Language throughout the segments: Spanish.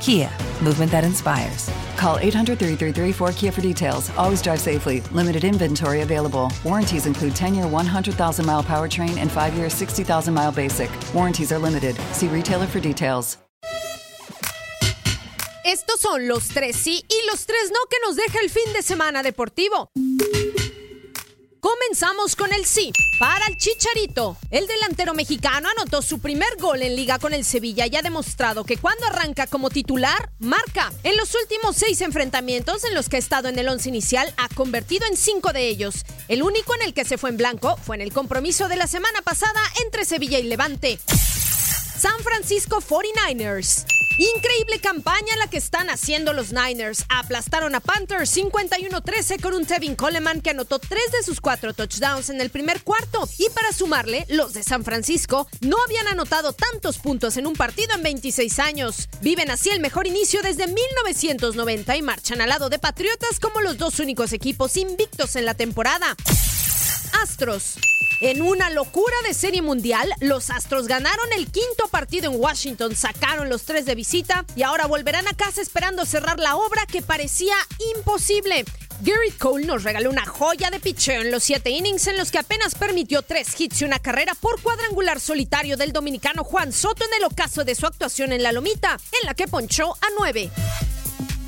Kia, movement that inspires. Call 800 333 4KIA for details. Always drive safely. Limited inventory available. Warranties include 10 year 100,000 mile powertrain and 5 year 60,000 mile basic. Warranties are limited. See retailer for details. Estos son los tres sí y los tres no que nos deja el fin de semana deportivo. Comenzamos con el sí. Para el Chicharito, el delantero mexicano anotó su primer gol en liga con el Sevilla y ha demostrado que cuando arranca como titular, marca. En los últimos seis enfrentamientos en los que ha estado en el once inicial, ha convertido en cinco de ellos. El único en el que se fue en blanco fue en el compromiso de la semana pasada entre Sevilla y Levante. San Francisco 49ers. Increíble campaña la que están haciendo los Niners. Aplastaron a Panthers 51-13 con un Tevin Coleman que anotó tres de sus cuatro touchdowns en el primer cuarto. Y para sumarle, los de San Francisco no habían anotado tantos puntos en un partido en 26 años. Viven así el mejor inicio desde 1990 y marchan al lado de Patriotas como los dos únicos equipos invictos en la temporada. Astros. En una locura de serie mundial, los Astros ganaron el quinto partido en Washington, sacaron los tres de visita y ahora volverán a casa esperando cerrar la obra que parecía imposible. Gary Cole nos regaló una joya de picheo en los siete innings en los que apenas permitió tres hits y una carrera por cuadrangular solitario del dominicano Juan Soto en el ocaso de su actuación en la Lomita, en la que ponchó a nueve.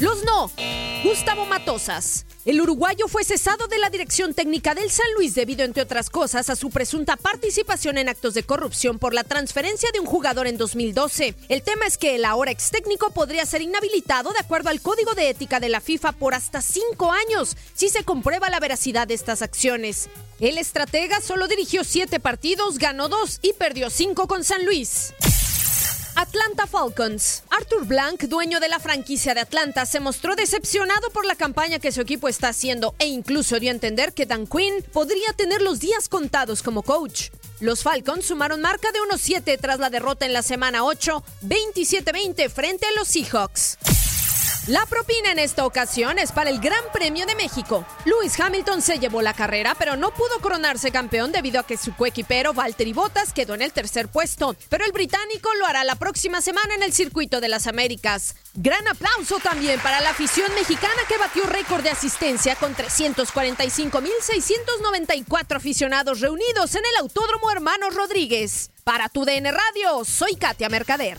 Los no. Gustavo Matosas. El uruguayo fue cesado de la dirección técnica del San Luis debido, entre otras cosas, a su presunta participación en actos de corrupción por la transferencia de un jugador en 2012. El tema es que el ahora ex técnico podría ser inhabilitado de acuerdo al código de ética de la FIFA por hasta cinco años si se comprueba la veracidad de estas acciones. El estratega solo dirigió siete partidos, ganó dos y perdió cinco con San Luis. Atlanta Falcons. Arthur Blank, dueño de la franquicia de Atlanta, se mostró decepcionado por la campaña que su equipo está haciendo e incluso dio a entender que Dan Quinn podría tener los días contados como coach. Los Falcons sumaron marca de 1-7 tras la derrota en la semana 8, 27-20 frente a los Seahawks. La propina en esta ocasión es para el Gran Premio de México. Lewis Hamilton se llevó la carrera, pero no pudo coronarse campeón debido a que su coequipero Valtteri Bottas quedó en el tercer puesto. Pero el británico lo hará la próxima semana en el Circuito de las Américas. Gran aplauso también para la afición mexicana que batió récord de asistencia con 345.694 aficionados reunidos en el Autódromo Hermanos Rodríguez. Para tu DN Radio, soy Katia Mercader.